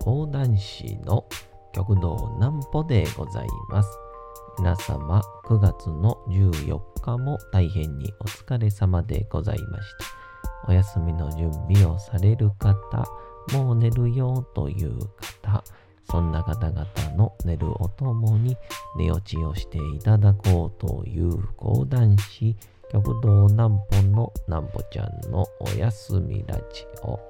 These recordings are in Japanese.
講談師の極道南歩でございます。皆様、9月の14日も大変にお疲れ様でございました。お休みの準備をされる方、もう寝るよという方、そんな方々の寝るおともに寝落ちをしていただこうという講談師、極道南歩の南歩ちゃんのおやすみラジオ。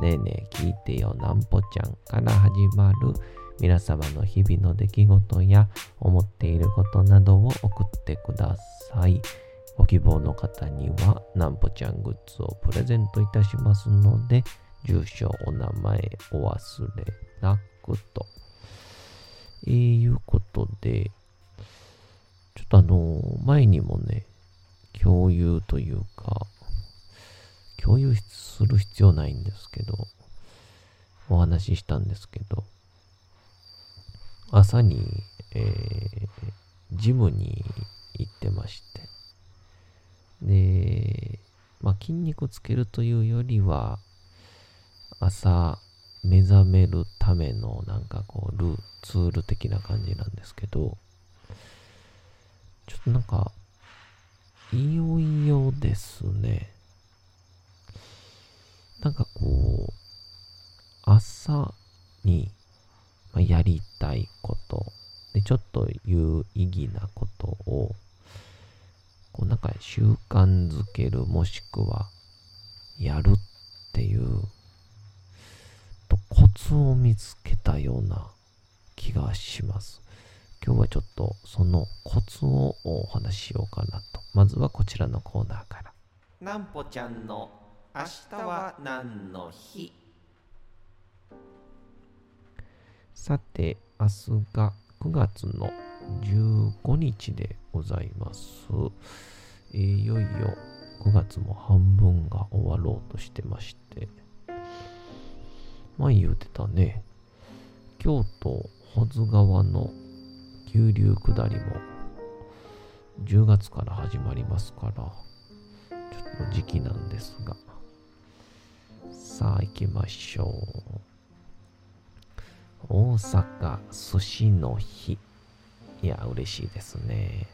ねえねえ聞いてよなんぽちゃんから始まる皆様の日々の出来事や思っていることなどを送ってください。ご希望の方にはなんぽちゃんグッズをプレゼントいたしますので、住所、お名前お忘れなくと。えー、いうことで、ちょっとあの前にもね、共有というか、共有する必要ないんですけど、お話ししたんですけど、朝に、えー、ジムに行ってまして、で、まあ、筋肉つけるというよりは、朝目覚めるためのなんかこう、ルー、ツール的な感じなんですけど、ちょっとなんか、いよいよですね。なんかこう、朝にやりたいこと、で、ちょっと有意義なことを、こうなんか習慣づけるもしくは、やるっていう、とコツを見つけたような気がします。今日はちょっとそのコツをお話ししようかなと。まずはこちらのコーナーから。なんぽちゃんの明日は何の日？さて、明日が9月の15日でございます。えーいよいよ9月も半分が終わろうとしてまして、前言うてたね、京都保津川の急流下りも10月から始まりますから、ちょっと時期なんですが、さあ行きましょう。大阪寿司の日。いや、嬉しいですね。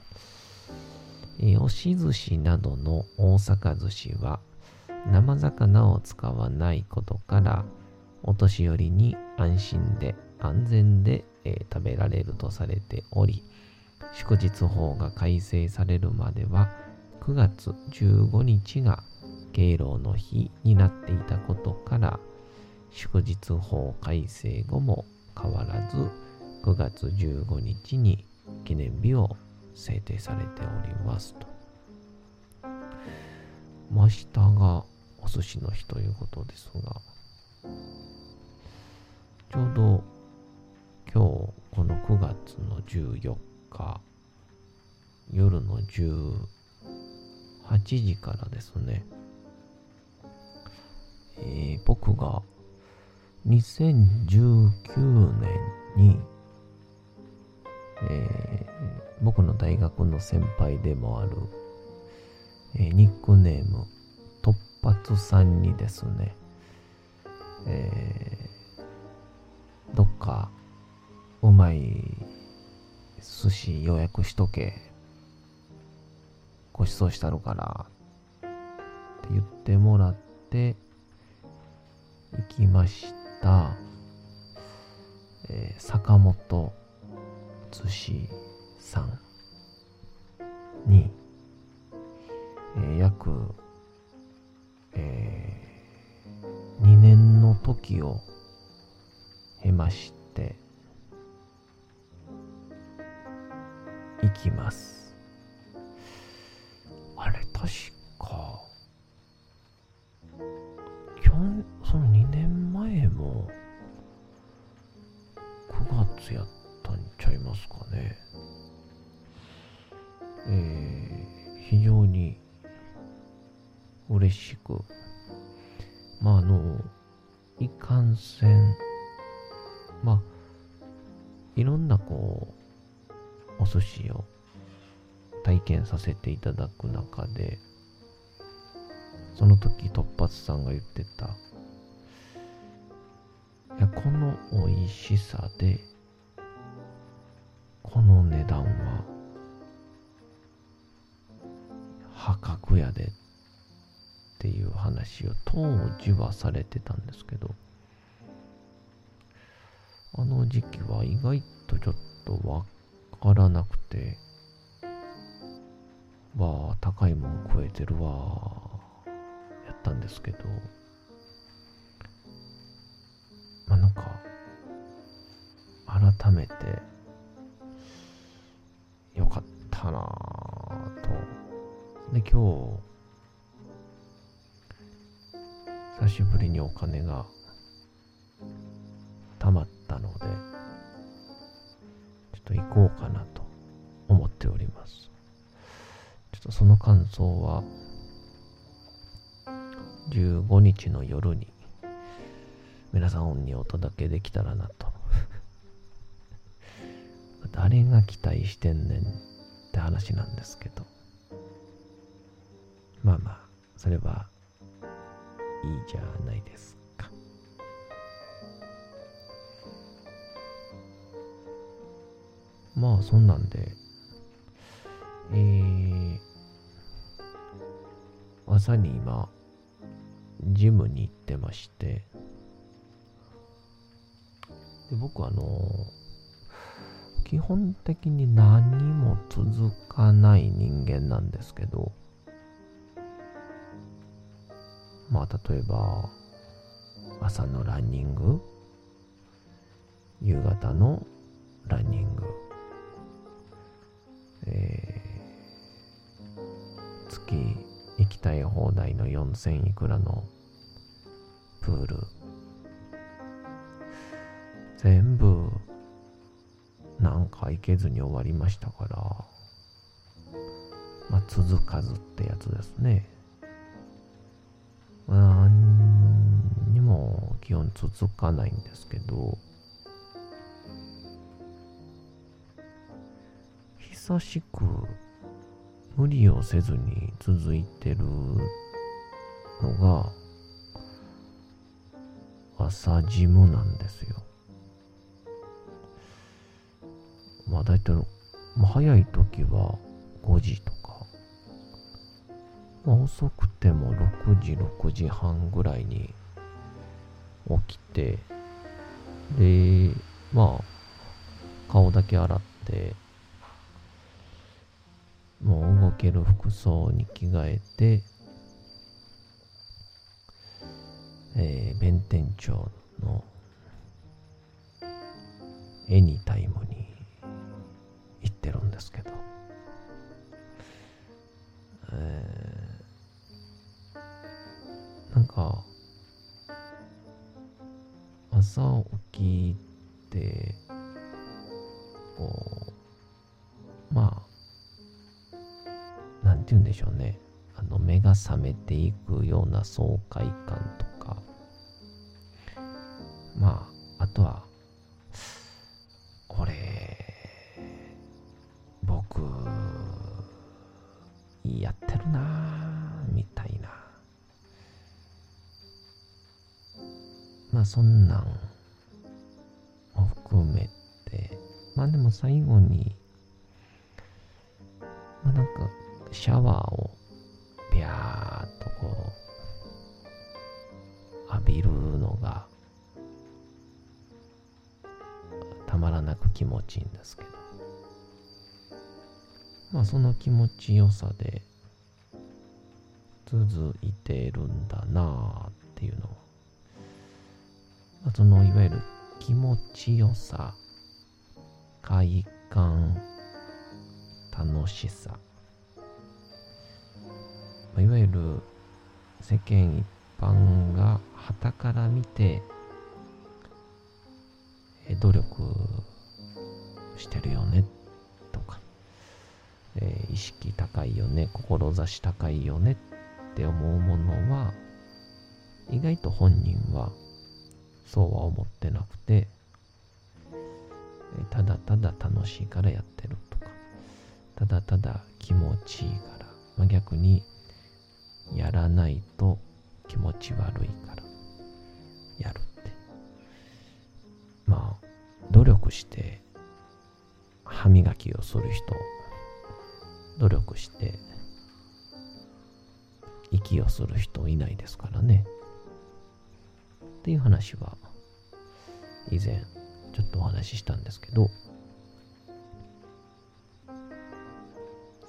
え押し寿司などの大阪寿司は生魚を使わないことからお年寄りに安心で安全で、え食べられるとされており祝日法が改正されるまでは9月15日が敬老の日になっていたことから祝日法改正後も変わらず9月15日に記念日を制定されておりますと。真下がお寿司の日ということですが、ちょうど今日この9月の14日夜の18時からですね、えー僕が2019年に、えー僕の大学の先輩でもある、えーニックネーム突発さんにですね、えーどっかうまい寿司予約しとけご馳走したるからって言ってもらって行きました、えー坂本寿司さんに、えー約、え2年の時を経まして行きます。あれ確か嬉しく、まああの、いかんせん、まあ、いろんなこう、お寿司を体験させていただく中で、その時突発さんが言ってた、いや、この美味しさで、この値段は、破格やでていう話を当時はされてたんですけど、あの時期は意外とちょっとわからなくて、わあ、高いもん食えてるわやったんですけど、まあなんか、改めて、よかったなぁと。で、今日、久しぶりにお金が貯まったので、ちょっと行こうかなと思っております。ちょっとその感想は、15日の夜に皆さんにお届けできたらなと。誰が期待してんねんって話なんですけど。まあまあ、それはいいじゃないですか。まあそんなんで、えー、朝に今、ジムに行ってまして、で僕あの基本的に何も続かない人間なんですけど、まあ例えば、朝のランニング、夕方のランニング、えー、月行きたい放題の4000いくらのプール、全部なんか行けずに終わりましたから、まあ続かずってやつですね。何にも基本続かないんですけど、久しく無理をせずに続いてるのが朝ジムなんですよ。まあ大体、まあ、早い時は5時とか、まあ、遅くても6時、6時半ぐらいに起きて、で、まあ、顔だけ洗って、もう動ける服装に着替えて、えー、弁天町のエニタイムまあなんて言うんでしょうね。あの目が覚めていくような爽快感とか。まああとはまあでも最後にまあなんかシャワーをビャーっとこう浴びるのがたまらなく気持ちいいんですけどまあその気持ちよさで続いてるんだなあっていうのを、まあ、そのいわゆる気持ちよさ快感楽しさ、いわゆる世間一般が旗から見て努力してるよねとか、え意識高いよね志高いよねって思うものは意外と本人はそうは思ってなくてただただ楽しいからやってるとか。ただただ気持ちいいから、まあ、逆にやらないと気持ち悪いから。やるって。まあ努力して歯磨きをする人努力して息をする人いないですからね。っていう話は以前ちょっとお話ししたんですけど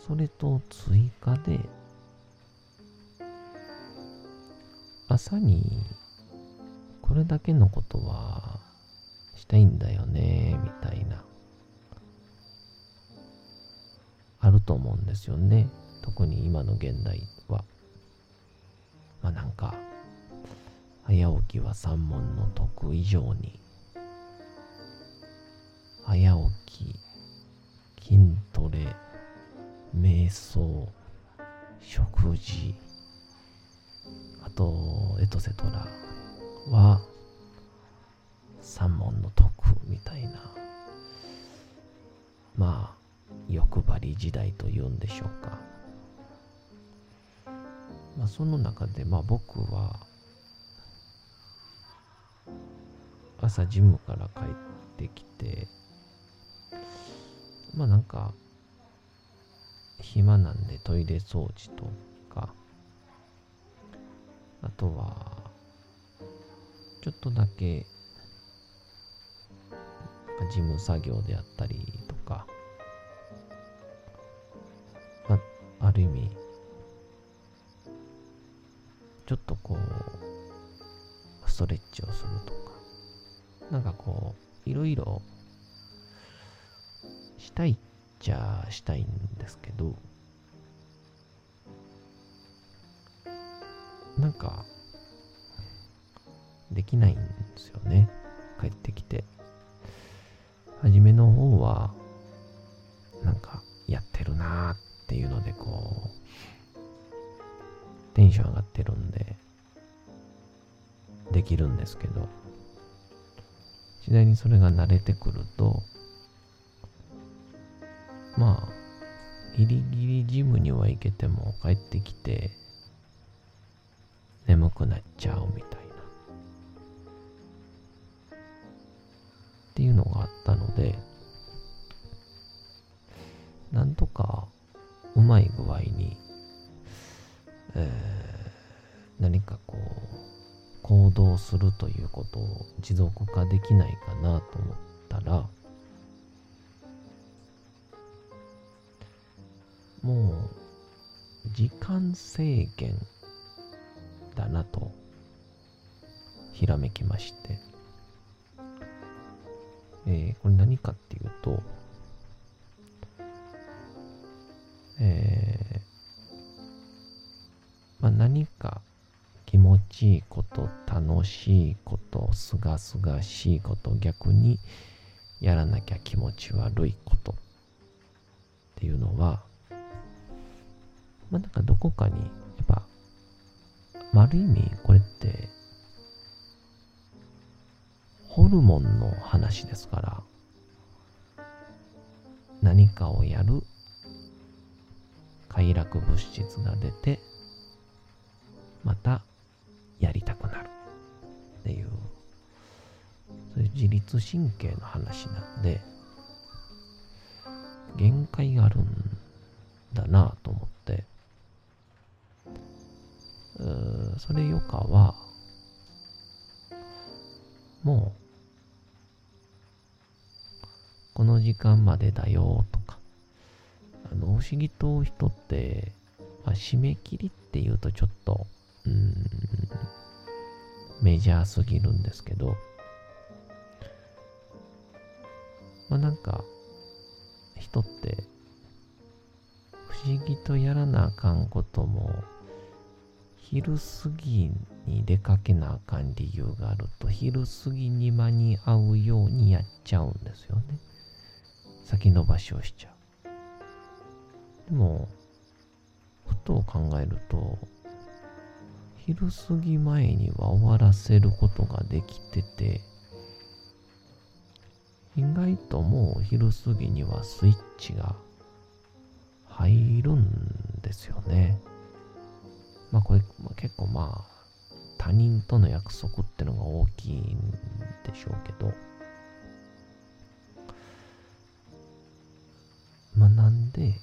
それと追加で朝にこれだけのことはしたいんだよねみたいなあると思うんですよね。特に今の現代は。まあなんか早起きは三問の徳以上に。早起き筋トレ瞑想食事あとエトセトラは三問の徳みたいなまあ欲張り時代というんでしょうか。まあその中でまあ僕は朝ジムから帰ってきてまあなんか暇なんでトイレ掃除とかあとはちょっとだけ事務作業であったりとか、あ、ある意味ちょっとこうストレッチをするとかなんかこういろいろしたいっちゃしたいんですけど。なんかできないんですよね。帰ってきて。初めの方はなんかやってるなーっていうのでこうテンション上がってるんでできるんですけど。次第にそれが慣れてくるとまあギリギリジムには行けても帰ってきて眠くなっちゃうみたいな。っていうのがあったのでなんとかうまい具合に、えー何かこう行動するということを持続化できないかなと思ったらもう時間制限だなとひらめきまして、えーこれ何かっていうと、えーまあ、何か気持ちいいこと楽しいことすがすがしいこと逆にやらなきゃ気持ち悪いことっていうのはまあなんかどこかにやっぱまあある意味これってホルモンの話ですから何かをやる快楽物質が出てまたやりたくなる。っていうそういう自律神経の話なんで限界があるんだなと思ってそれよかはもうこの時間までだよとかあの不思議と人って、まあ、締め切りっていうとちょっとうんメジャーすぎるんですけどまあなんか人って不思議とやらなあかんことも昼過ぎに出かけなあかん理由があると昼過ぎに間に合うようにやっちゃうんですよね先延ばしをしちゃう。でも、ふとを考えると、昼過ぎ前には終わらせることができてて、意外ともう昼過ぎにはスイッチが入るんですよね。まあこれ、結構まあ他人との約束ってのが大きいんでしょうけど、まあなんで、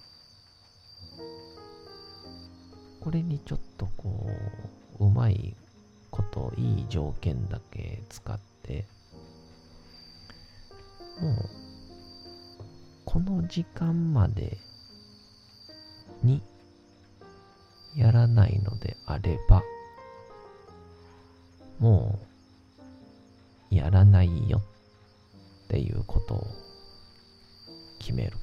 これにちょっとこう、うまいこと、いい条件だけ使って、もう、この時間までにやらないのであれば、もう、やらないよっていうことを決める。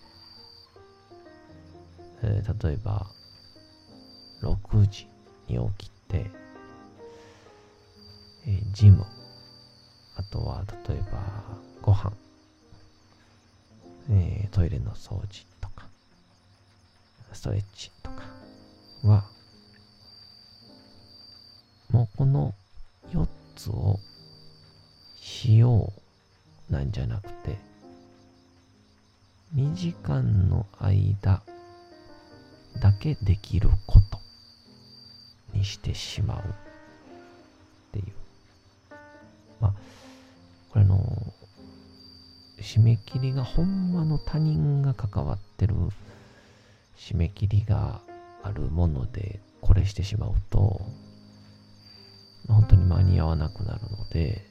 えー、例えば、6時に起きて、えー、ジム、あとは例えばご飯、えー、トイレの掃除とか、ストレッチとかは、もうこの4つをしようなんじゃなくて、2時間の間だけできることにしてしまうっていう。まあ、これの、締め切りがほんまの他人が関わってる締め切りがあるものでこれしてしまうと、本当に間に合わなくなるので、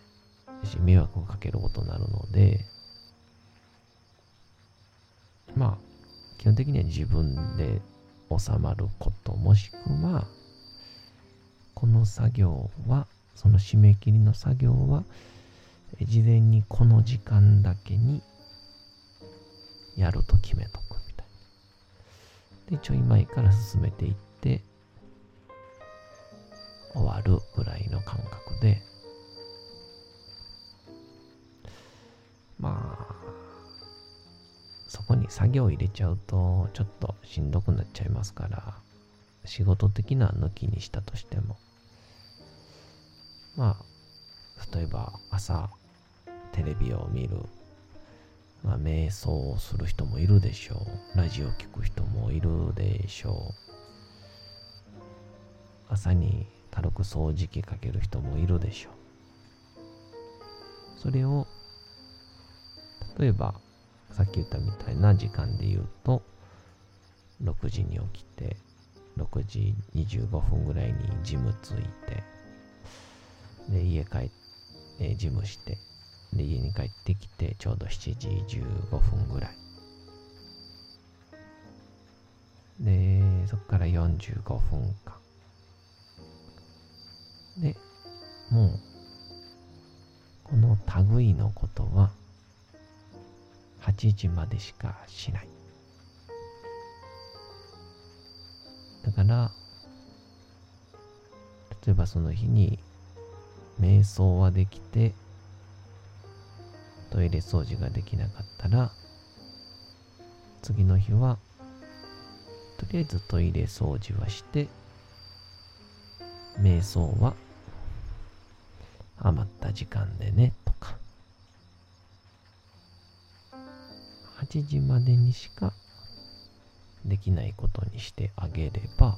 迷惑をかけることになるので、まあ、基本的には自分で収まること、もしくは、この作業は、その締め切りの作業は、事前にこの時間だけにやると決めとくみたいな。で、ちょい前から進めていって、終わるぐらいの感覚で、まあ、そこに作業入れちゃうと、ちょっとしんどくなっちゃいますから、仕事的な抜きにしたとしても、まあ、例えば朝、テレビを見る、まあ、瞑想をする人もいるでしょう。ラジオを聞く人もいるでしょう。朝に軽く掃除機かける人もいるでしょう。それを、例えば、さっき言ったみたいな時間で言うと、6時に起きて、6時25分ぐらいにジム着いて、で、家帰って、ジムして、で、家に帰ってきて、ちょうど7時15分ぐらい。で、そこから45分間。で、もう、この類のことは、8時までしかしない。だから、例えばその日に、瞑想はできて、トイレ掃除ができなかったら、次の日は、とりあえずトイレ掃除はして、瞑想は余った時間でねとか。8時までにしかできないことにしてあげれば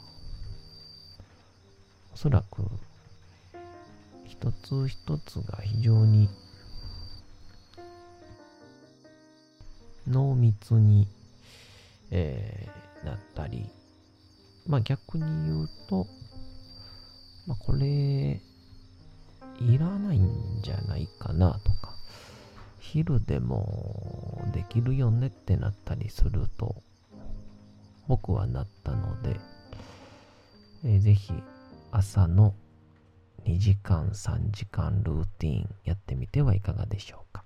おそらく一つ一つが非常に濃密に、えー、なったり。まあ逆に言うとまあ、これ、いらないんじゃないかなとか、昼でもできるよねってなったりすると、僕はなったので、えー、ぜひ朝の2時間3時間ルーティンやってみてはいかがでしょうか。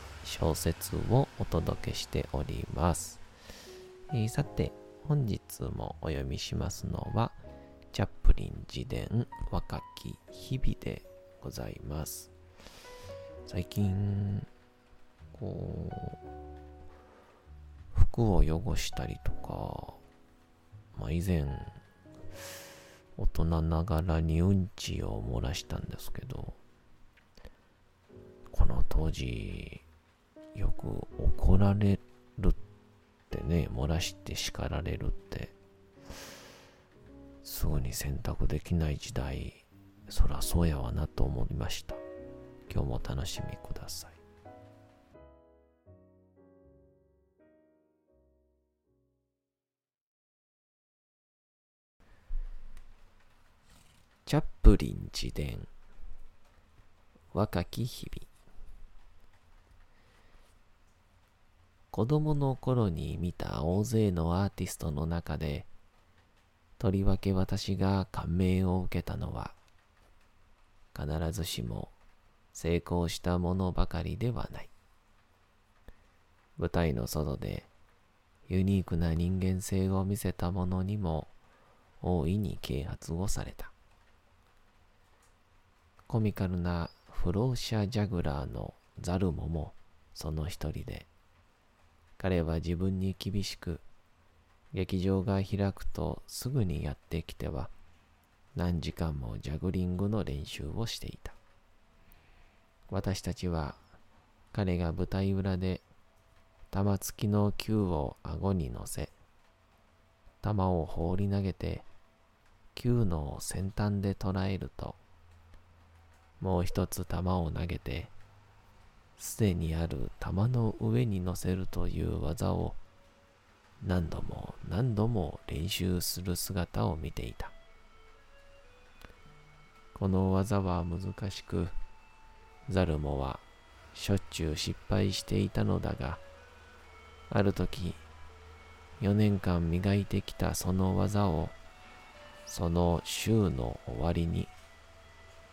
小説をお届けしております。えーさて、本日もお読みしますのは、チャップリン自伝若き日々でございます。最近、こう、服を汚したりとか、まあ、以前、大人ながらにうんちを漏らしたんですけど、この当時、よく怒られるってね、漏らして叱られるって、すぐに選択できない時代、そらそうやわなと思いました。今日も楽しみください。チャップリン自伝若き日々子供の頃に見た大勢のアーティストの中でとりわけ私が感銘を受けたのは必ずしも成功したものばかりではない。舞台の外でユニークな人間性を見せた者にも大いに啓発をされた。コミカルなフローシャ・ジャグラーのザルモもその一人で、彼は自分に厳しく、劇場が開くとすぐにやってきては、何時間もジャグリングの練習をしていた。私たちは、彼が舞台裏で、玉突きの球を顎に乗せ、玉を放り投げて、球の先端で捉えると、もう一つ玉を投げて、すでにある玉の上に乗せるという技を何度も何度も練習する姿を見ていた。この技は難しく、ザルモはしょっちゅう失敗していたのだが、ある時、4年間磨いてきたその技を、その週の終わりに、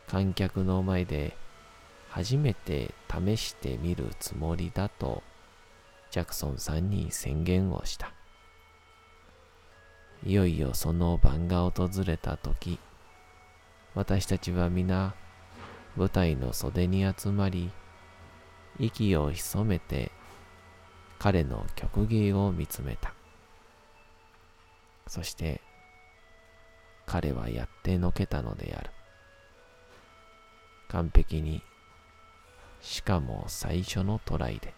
観客の前で初めて試してみるつもりだとジャクソンさんに宣言をした。いよいよその晩が訪れた時、私たちは皆舞台の袖に集まり、息を潜めて彼の曲芸を見つめた。そして彼はやってのけたのである。完璧に、しかも最初のトライで。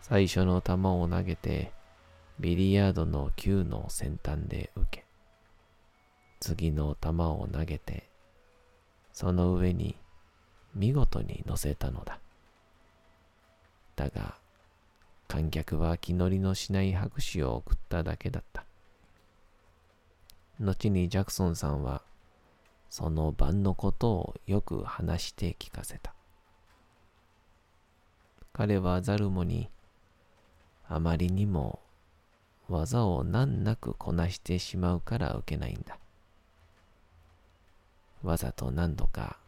最初の球を投げて、ビリヤードの球の先端で受け、次の球を投げて、その上に見事に乗せたのだ。だが、観客は気乗りのしない拍手を送っただけだった。後にジャクソンさんは、その晩のことをよく話して聞かせた。彼はザルモにあまりにも技を難なくこなしてしまうから受けないんだ。わざと何度か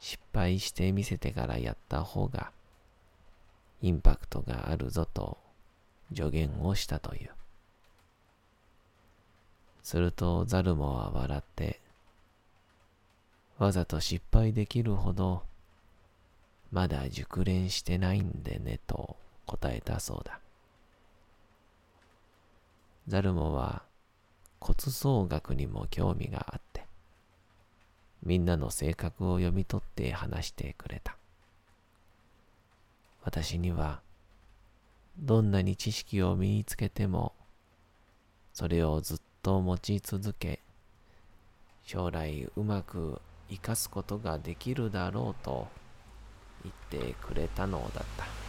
失敗してみせてからやった方がインパクトがあるぞと助言をしたという。するとザルモは笑ってわざと失敗できるほど、まだ熟練してないんでねと答えたそうだ。ザルモは骨相学にも興味があって、みんなの性格を読み取って話してくれた。私には、どんなに知識を身につけても、それをずっと持ち続け、将来うまく生かすことができるだろうと言ってくれたのだった。